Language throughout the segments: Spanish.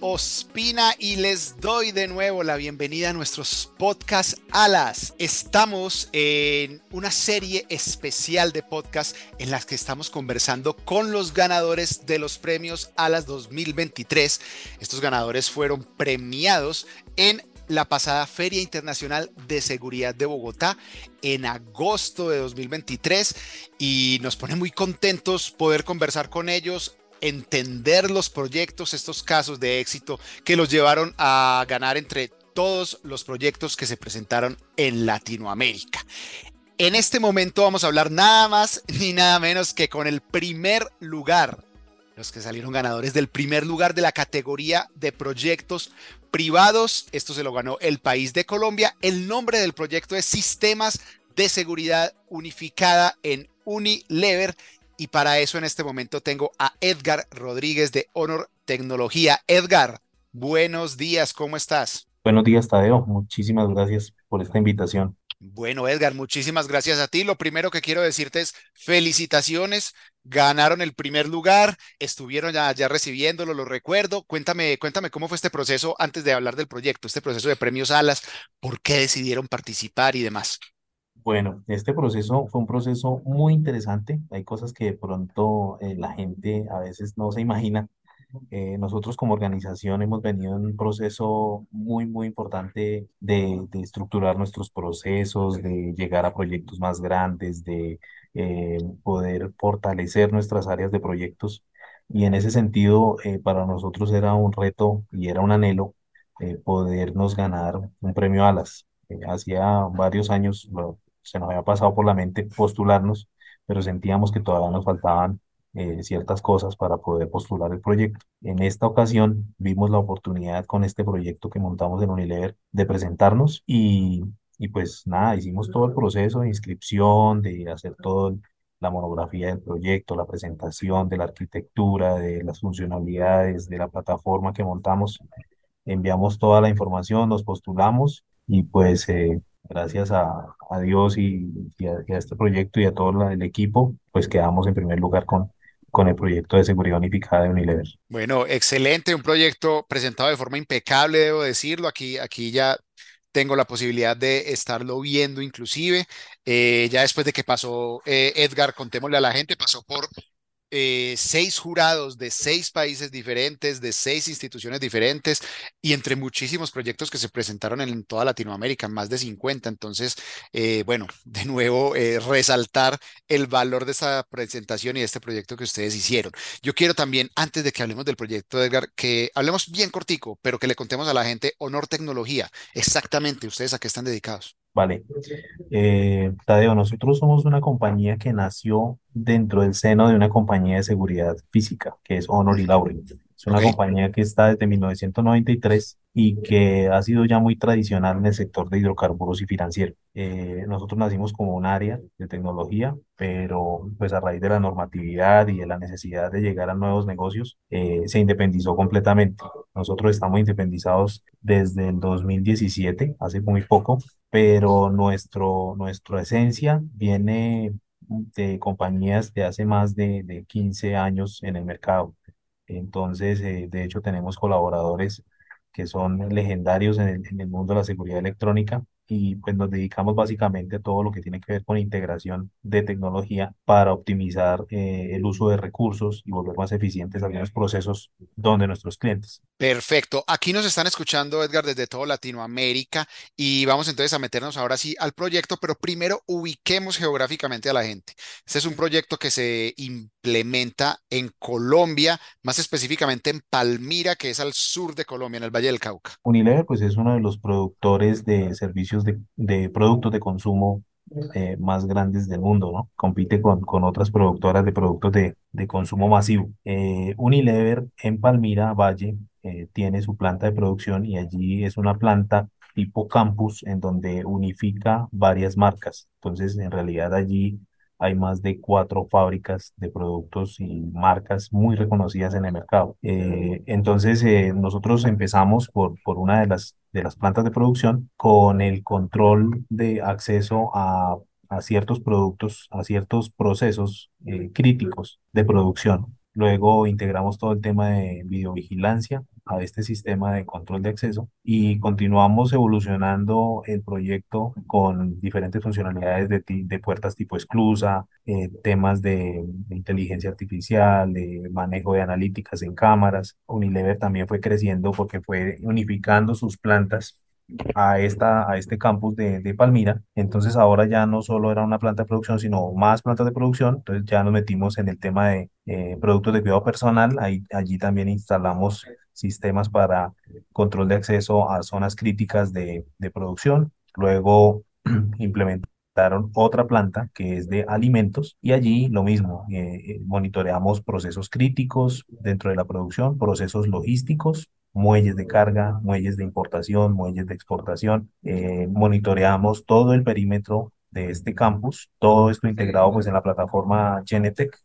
Ospina y les doy de nuevo la bienvenida a nuestros podcast Alas. Estamos en una serie especial de podcast en las que estamos conversando con los ganadores de los premios Alas 2023. Estos ganadores fueron premiados en la pasada Feria Internacional de Seguridad de Bogotá en agosto de 2023 y nos pone muy contentos poder conversar con ellos, entender los proyectos, estos casos de éxito que los llevaron a ganar entre todos los proyectos que se presentaron en Latinoamérica. En este momento vamos a hablar nada más ni nada menos que con el primer lugar, los que salieron ganadores del primer lugar de la categoría de proyectos privados. Esto se lo ganó el país de Colombia. El nombre del proyecto es Sistemas de Seguridad Unificada en Unilever y para eso en este momento tengo a Edgar Rodríguez de Honor Tecnología. Edgar, buenos días, ¿cómo estás? Buenos días, Tadeo. Muchísimas gracias por esta invitación. Bueno, Edgar, muchísimas gracias a ti. Lo primero que quiero decirte es felicitaciones. Ganaron el primer lugar, estuvieron ya, ya recibiéndolo, lo recuerdo. Cuéntame, cuéntame cómo fue este proceso antes de hablar del proyecto, este proceso de premios Alas, por qué decidieron participar y demás. Bueno, este proceso fue un proceso muy interesante. Hay cosas que de pronto eh, la gente a veces no se imagina. Eh, nosotros como organización hemos venido en un proceso muy, muy importante de, de estructurar nuestros procesos, de llegar a proyectos más grandes, de eh, poder fortalecer nuestras áreas de proyectos. Y en ese sentido, para nosotros era un reto y era un anhelo podernos ganar un premio ALAS. hacía varios años, se nos había pasado por la mente postularnos, pero sentíamos que todavía nos faltaban eh, ciertas cosas para poder postular el proyecto. En esta ocasión vimos la oportunidad con este proyecto que montamos en Unilever de presentarnos y, y pues nada, hicimos todo el proceso de inscripción, de hacer toda la monografía del proyecto, la presentación de la arquitectura, de las funcionalidades, de la plataforma que montamos. Enviamos toda la información, nos postulamos y pues eh, gracias a, Dios y, a, este proyecto y a todo el equipo, pues quedamos en primer lugar con, con el proyecto de seguridad unificada de Unilever. Bueno, excelente, un proyecto presentado de forma impecable, debo decirlo. Aquí, aquí ya tengo la posibilidad de estarlo viendo inclusive. Eh, ya después de que pasó eh, Edgar, contémosle a la gente, pasó por eh, seis jurados de seis países diferentes, de seis instituciones diferentes y entre muchísimos proyectos que se presentaron en toda Latinoamérica, más de 50. Entonces, eh, bueno, de nuevo, eh, resaltar el valor de esta presentación y de este proyecto que ustedes hicieron. Yo quiero también, antes de que hablemos del proyecto, Edgar, que hablemos bien cortico, pero que le contemos a la gente Honor Tecnología. Exactamente, ¿ustedes a qué están dedicados? Vale. Eh, Tadeo, nosotros somos una compañía que nació dentro del seno de una compañía de seguridad física, que es Honor y Lauren. Es una compañía que está desde 1993 y que ha sido ya muy tradicional en el sector de hidrocarburos y financiero. Eh, nosotros nacimos como un área de tecnología, pero pues a raíz de la normatividad y de la necesidad de llegar a nuevos negocios, eh, se independizó completamente. Nosotros estamos independizados desde el 2017, hace muy poco, pero nuestro, nuestra esencia viene de compañías de hace más de, de 15 años en el mercado. Entonces, eh, de hecho, tenemos colaboradores que son legendarios en el, en el mundo de la seguridad electrónica y pues nos dedicamos básicamente a todo lo que tiene que ver con integración de tecnología para optimizar eh, el uso de recursos y volver más eficientes algunos procesos donde nuestros clientes. Perfecto. Aquí nos están escuchando, Edgar, desde toda Latinoamérica y vamos entonces a meternos ahora sí al proyecto, pero primero ubiquemos geográficamente a la gente. Este es un proyecto que se implementa en Colombia, más específicamente en Palmira, que es al sur de Colombia, en el Valle del Cauca. Unilever, pues es uno de los productores de servicios de, productos de consumo eh, más grandes del mundo, ¿no? Compite con, con otras productoras de productos de, de consumo masivo. Eh, Unilever en Palmira Valle eh, tiene su planta de producción y allí es una planta tipo campus en donde unifica varias marcas. Entonces, en realidad allí hay más de cuatro fábricas de productos y marcas muy reconocidas en el mercado. Eh, entonces, eh, nosotros empezamos por, por una de las, de las plantas de producción con el control de acceso a, a ciertos productos, a ciertos procesos eh, críticos de producción. Luego integramos todo el tema de videovigilancia a este sistema de control de acceso y continuamos evolucionando el proyecto con diferentes funcionalidades de, de puertas tipo esclusa, eh, temas de, de, inteligencia artificial, de manejo de analíticas en cámaras. Unilever también fue creciendo porque fue unificando sus plantas a, esta, a este campus de, de, Palmira. Entonces ahora ya no solo era una planta de producción, sino más plantas de producción. Entonces ya nos metimos en el tema de eh, productos de cuidado personal. Ahí, allí también instalamos sistemas para control de acceso a zonas críticas de, de producción. Luego implementaron otra planta que es de alimentos y allí lo mismo, eh, eh monitoreamos procesos críticos dentro de la producción, procesos logísticos muelles de carga, muelles de importación, muelles de exportación. Eh, monitoreamos todo el perímetro de este campus, todo esto integrado pues en la plataforma Genetec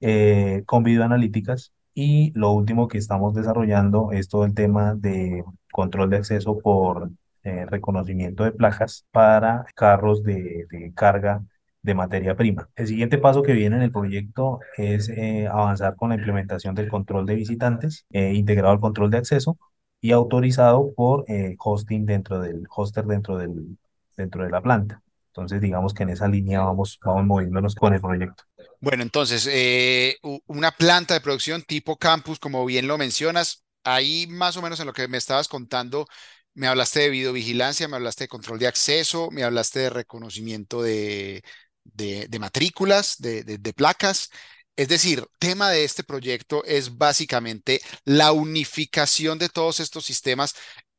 eh, con videoanalíticas y lo último que estamos desarrollando es todo el tema de control de acceso por eh, reconocimiento de placas para carros de, carga de materia prima. El siguiente paso que viene en el proyecto es eh, avanzar con la implementación del control de visitantes, eh, integrado al control de acceso y autorizado por hosting dentro del hoster dentro del dentro de la planta. Entonces, digamos que en esa línea vamos, vamos moviéndonos con el proyecto. Bueno, entonces, eh, una planta de producción tipo campus, como bien lo mencionas, ahí más o menos en lo que me estabas contando, me hablaste de videovigilancia, me hablaste de control de acceso, me hablaste de reconocimiento de, de, matrículas, de, de placas. Es decir, tema de este proyecto es básicamente la unificación de todos estos sistemas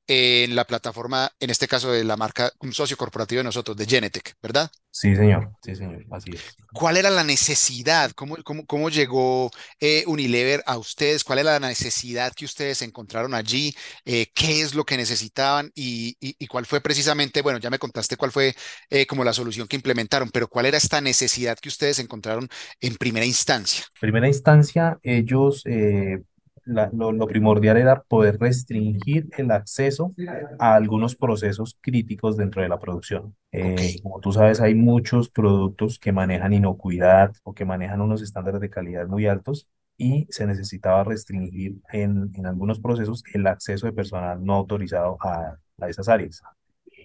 en la plataforma, en este caso de la marca, un socio corporativo de nosotros, de Genetec, ¿verdad? Sí, señor, sí, señor, así es. ¿Cuál era la necesidad? ¿Cómo, cómo, cómo llegó eh, Unilever a ustedes? ¿Cuál era la necesidad que ustedes encontraron allí? Eh, ¿Qué es lo que necesitaban? Y, y, y, cuál fue precisamente, bueno, ya me contaste cuál fue eh, como la solución que implementaron, pero ¿cuál era esta necesidad que ustedes encontraron en primera instancia? Primera instancia, ellos la, lo, lo, primordial era poder restringir el acceso a algunos procesos críticos dentro de la producción. Eh, okay. Como tú sabes, hay muchos productos que manejan inocuidad o que manejan unos estándares de calidad muy altos y se necesitaba restringir en, en algunos procesos el acceso de personal no autorizado a, a esas áreas.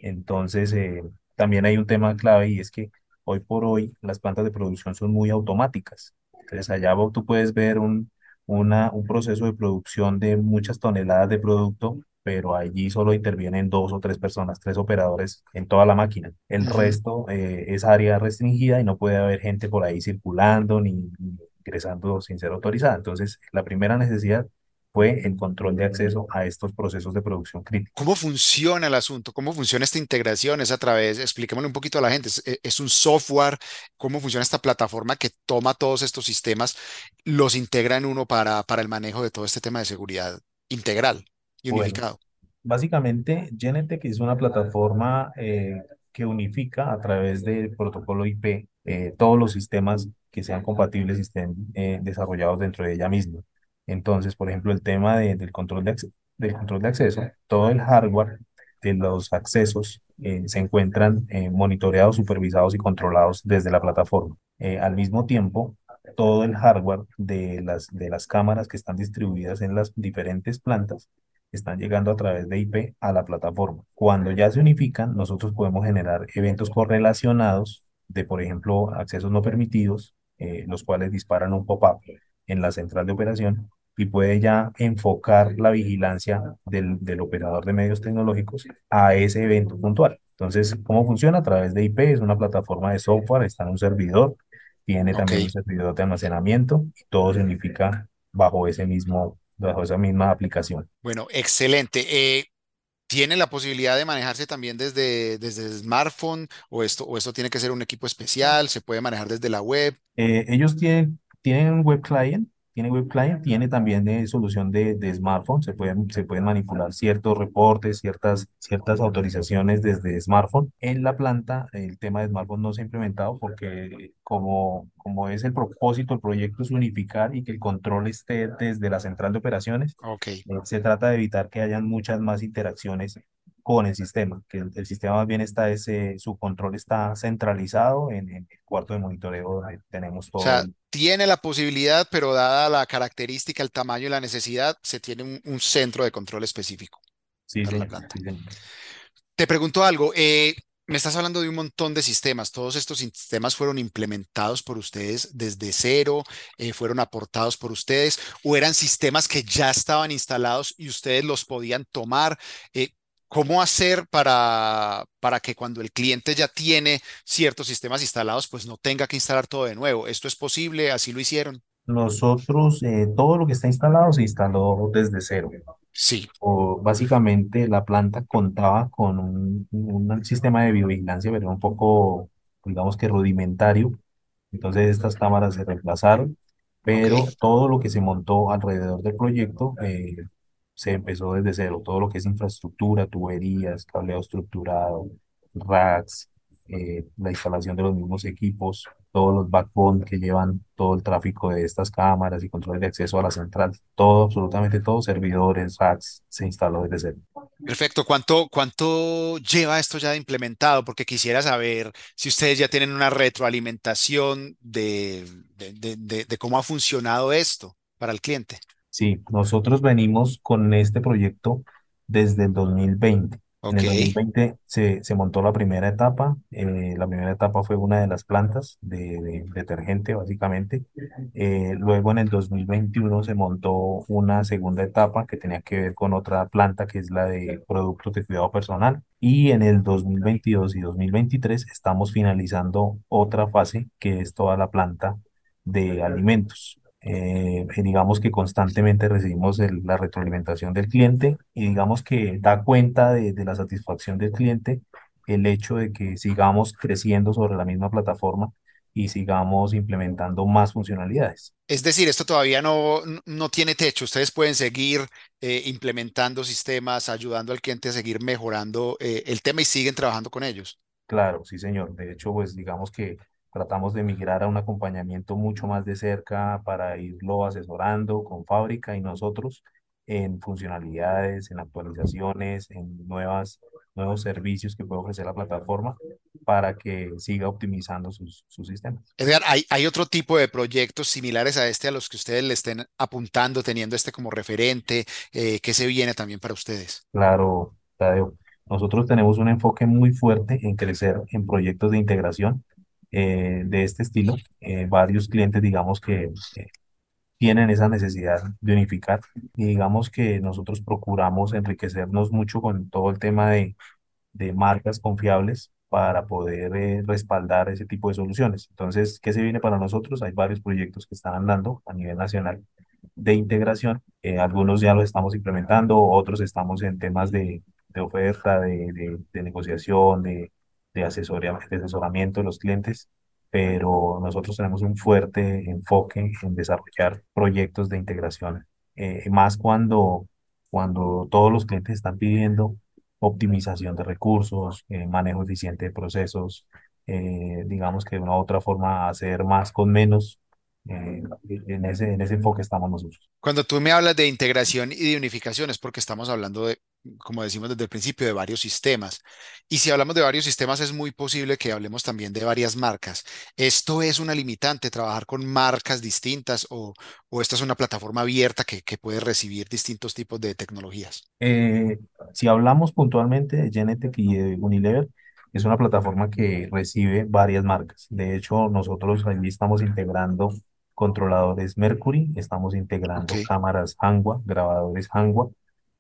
Entonces, eh, también hay un tema clave y es que hoy por hoy las plantas de producción son muy automáticas. Entonces, allá tú puedes ver un, una, un proceso de producción de muchas toneladas de producto, pero allí solo intervienen dos o tres personas, tres operadores en toda la máquina. El resto eh, es área restringida y no puede haber gente por ahí circulando ni, ni ingresando sin ser autorizada. Entonces, la primera necesidad fue el control de acceso a estos procesos de producción crítica. ¿Cómo funciona el asunto? ¿Cómo funciona esta integración? Es a través, expliquémosle un poquito a la gente, ¿es, es un software? ¿Cómo funciona esta plataforma que toma todos estos sistemas, los integra en uno para, para el manejo de todo este tema de seguridad integral y unificado? Bueno, básicamente, Genetec es una plataforma eh, que unifica a través del protocolo IP eh, todos los sistemas que sean compatibles y estén eh, desarrollados dentro de ella misma. Entonces, por ejemplo, el tema de, del, control de, del control de acceso, todo el hardware de los accesos eh, se encuentran eh, monitoreados, supervisados y controlados desde la plataforma. Eh, al mismo tiempo, todo el hardware de las, de las cámaras que están distribuidas en las diferentes plantas están llegando a través de IP a la plataforma. Cuando ya se unifican, nosotros podemos generar eventos correlacionados de, por ejemplo, accesos no permitidos, los cuales disparan un pop-up en la central de operación y puede ya enfocar la vigilancia del, del, operador de medios tecnológicos a ese evento puntual. Entonces, ¿cómo funciona? A través de IP, es una plataforma de software, está en un servidor, tiene también okay. un servidor de almacenamiento y todo se unifica bajo ese mismo, bajo esa misma aplicación. Bueno, excelente. Eh, ¿Tiene la posibilidad de manejarse también desde, desde smartphone o esto, o esto tiene que ser un equipo especial? ¿Se puede manejar desde la web? Eh, ellos tienen tienen un web client tiene web client, tiene también eh, solución de, de smartphone, se pueden, se pueden manipular ciertos reportes, ciertas, ciertas autorizaciones desde smartphone. En la planta el tema de smartphone no se ha implementado porque como, como es el propósito, el proyecto es unificar y que el control esté desde la central de operaciones, Ok. eh, se trata de evitar que hayan muchas más interacciones con el sistema, que el, el sistema más bien está, ese, su control está centralizado en, en el cuarto de monitoreo donde tenemos O todo sea, el... tiene la posibilidad, pero dada la característica, el tamaño y la necesidad, se tiene un, un centro de control específico Sí, señor, sí, señor. Te pregunto algo, eh, me estás hablando de un montón de sistemas. ¿Todos estos sistemas fueron implementados por ustedes desde cero? Eh, ¿fueron aportados por ustedes? ¿O eran sistemas que ya estaban instalados y ustedes los podían tomar? Eh, ¿cómo hacer para, para que cuando el cliente ya tiene ciertos sistemas instalados, pues no tenga que instalar todo de nuevo? ¿Esto es posible? ¿Así lo hicieron? Nosotros, eh, todo lo que está instalado se instaló desde cero. Sí, O básicamente la planta contaba con un, un sistema de videovigilancia, pero un poco, digamos que rudimentario. Entonces estas cámaras se reemplazaron, pero todo lo que se montó alrededor del proyecto eh, se empezó desde cero. Todo lo que es infraestructura, tuberías, cableado estructurado, racks, eh, la instalación de los mismos equipos, todos los backbone que llevan todo el tráfico de estas cámaras y control de acceso a la central, todo, absolutamente todo, servidores, racks, se instaló desde cero. Perfecto. ¿Cuánto, cuánto lleva esto ya implementado? Porque quisiera saber si ustedes ya tienen una retroalimentación de, de- de- de cómo ha funcionado esto para el cliente. Sí, nosotros venimos con este proyecto desde el 2020. En Ok, el 2020 se, se montó la primera etapa. eh, la primera etapa fue una de las plantas de, de detergente, básicamente. Eh, luego en el 2021 se montó una segunda etapa que tenía que ver con otra planta que es la de productos de cuidado personal. Y en el 2022 y 2023 estamos finalizando otra fase que es toda la planta de alimentos. Eh, y digamos que constantemente recibimos el- la retroalimentación del cliente y digamos que da cuenta de, de la satisfacción del cliente el hecho de que sigamos creciendo sobre la misma plataforma y sigamos implementando más funcionalidades. Es decir, esto todavía no, no no tiene techo. Ustedes pueden seguir eh, implementando sistemas, ayudando al cliente a seguir mejorando eh, el tema y siguen trabajando con ellos. Claro, sí, señor. De hecho, pues digamos que tratamos de migrar a un acompañamiento mucho más de cerca para irlo asesorando con fábrica y nosotros en funcionalidades, en actualizaciones, en nuevas, nuevos servicios que puede ofrecer la plataforma para que siga optimizando sus, sus sistemas. Edgar, ¿hay, hay otro tipo de proyectos similares a este a los que ustedes le estén apuntando, teniendo este como referente? Eh, ¿qué se viene también para ustedes? Claro, Tadeo. Nosotros tenemos un enfoque muy fuerte en crecer en proyectos de integración eh, de este estilo. Eh, varios clientes, digamos que eh, tienen esa necesidad de unificar y digamos que nosotros procuramos enriquecernos mucho con todo el tema de, de marcas confiables para poder eh, respaldar ese tipo de soluciones. Entonces, ¿qué se viene para nosotros? Hay varios proyectos que están andando a nivel nacional de integración. Eh, algunos ya los estamos implementando, otros estamos en temas de, de oferta, de, de, de negociación, de, de asesoría- de asesoramiento de los clientes, pero nosotros tenemos un fuerte enfoque en desarrollar proyectos de integración, eh, más cuando, cuando todos los clientes están pidiendo optimización de recursos, eh, manejo eficiente de procesos, eh, digamos que de una u otra forma hacer más con menos eh, en ese, en ese enfoque estamos nosotros. Cuando tú me hablas de integración y de unificación es porque estamos hablando de, como decimos desde el principio, de varios sistemas. Y si hablamos de varios sistemas, es muy posible que hablemos también de varias marcas. ¿Esto es una limitante, trabajar con marcas distintas o, o esta es una plataforma abierta que, que puede recibir distintos tipos de tecnologías? Eh, si hablamos puntualmente de Genetec y de Unilever, es una plataforma que recibe varias marcas. De hecho, nosotros allí estamos integrando controladores Mercury, estamos integrando cámaras Hangua, grabadores Hangua,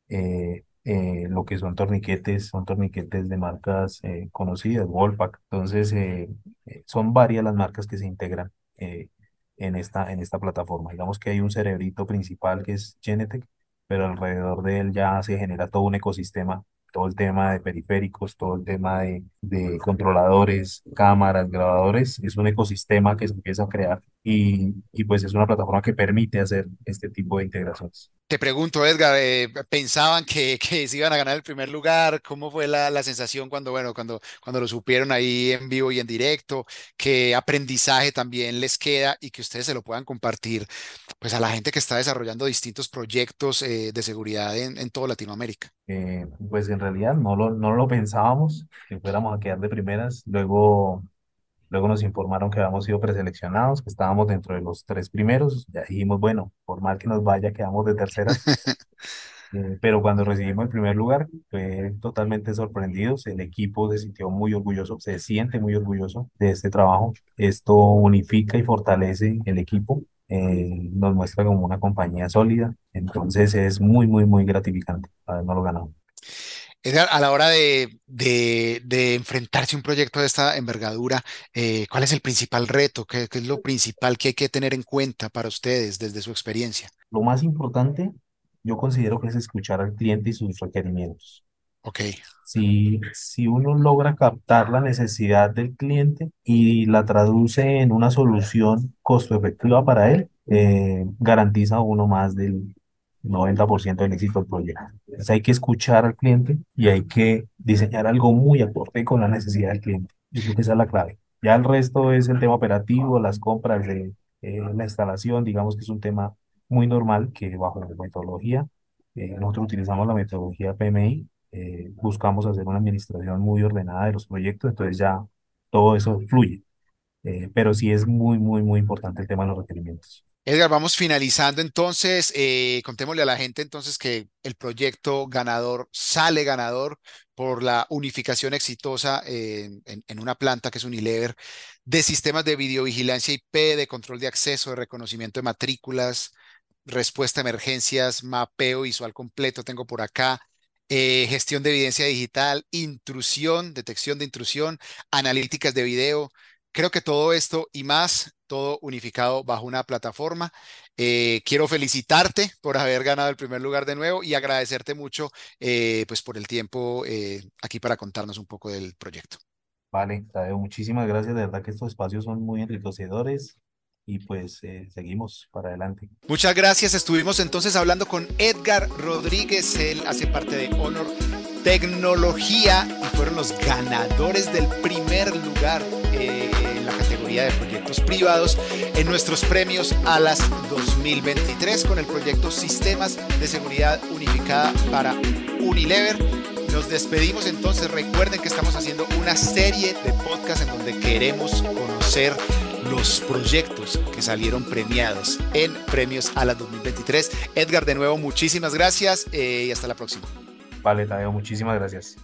eh, eh, lo que son torniquetes, son torniquetes de marcas eh, conocidas, Wolfpack. Entonces, eh, son varias las marcas que se integran en esta, en esta plataforma. Digamos que hay un cerebrito principal que es Genetec, pero alrededor de él ya se genera todo un ecosistema, todo el tema de periféricos, todo el tema de, de controladores, cámaras, grabadores. Es un ecosistema que se empieza a crear y, y pues es una plataforma que permite hacer este tipo de integraciones. Te pregunto, Edgar, eh, ¿pensaban que, que se iban a ganar el primer lugar? ¿Cómo fue la, la sensación cuando, bueno, cuando, cuando lo supieron ahí en vivo y en directo? ¿Qué aprendizaje también les queda y que ustedes se lo puedan compartir pues a la gente que está desarrollando distintos proyectos eh, de seguridad en, en toda Latinoamérica? Eh, pues en realidad no lo, no lo pensábamos que fuéramos a quedar de primeras. Luego Luego nos informaron que habíamos sido preseleccionados, que estábamos dentro de los tres primeros. Ya dijimos, bueno, por mal que nos vaya, quedamos de terceras. Eh, pero cuando recibimos el primer lugar, fue totalmente sorprendidos. El equipo se sintió muy orgulloso, se siente muy orgulloso de este trabajo. Esto unifica y fortalece el equipo. eh, nos muestra como una compañía sólida. Entonces es muy, muy, muy gratificante habernos lo ganado. Edgar, a la hora de, de- de enfrentarse a un proyecto de esta envergadura, eh, ¿cuál es el principal reto? ¿Qué, qué es lo principal que hay que tener en cuenta para ustedes desde su experiencia? Lo más importante, yo considero que es escuchar al cliente y sus requerimientos. Ok. Si, si uno logra captar la necesidad del cliente y la traduce en una solución costo efectiva para él, eh, garantiza uno más del 90% del éxito del proyecto. Entonces hay que escuchar al cliente y hay que diseñar algo muy acorde con la necesidad del cliente. Yo creo que esa es la clave. Ya el resto es el tema operativo, las compras de eh, la instalación, digamos que es un tema muy normal que bajo metodología, eh, nosotros utilizamos la metodología PMI eh, buscamos hacer una administración muy ordenada de los proyectos, entonces ya todo eso fluye. Eh, pero sí es muy, muy, muy importante el tema de los requerimientos. Edgar, vamos finalizando entonces. eh, contémosle a la gente entonces que el proyecto ganador sale ganador por la unificación exitosa en, una planta que es Unilever de sistemas de videovigilancia IP, de control de acceso, de reconocimiento de matrículas, respuesta a emergencias, mapeo visual completo, tengo por acá. eh, gestión de evidencia digital, intrusión, detección de intrusión, analíticas de video. Creo que todo esto y más, todo unificado bajo una plataforma. Eh, quiero felicitarte por haber ganado el primer lugar de nuevo y agradecerte mucho eh, pues por el tiempo eh, aquí para contarnos un poco del proyecto. Vale, Tadeo, muchísimas gracias. De verdad que estos espacios son muy enriquecedores y pues eh, seguimos para adelante. Muchas gracias. Estuvimos entonces hablando con Edgar Rodríguez. Él hace parte de Honor Tecnología y fueron los ganadores del primer lugar eh, la categoría de proyectos privados en nuestros premios ALAS 2023 con el proyecto Sistemas de Seguridad Unificada para Unilever. Nos despedimos entonces. Recuerden que estamos haciendo una serie de podcasts en donde queremos conocer los proyectos que salieron premiados en Premios ALAS 2023. Edgar, de nuevo, muchísimas gracias eh, y hasta la próxima. Vale, Tadeo, muchísimas gracias.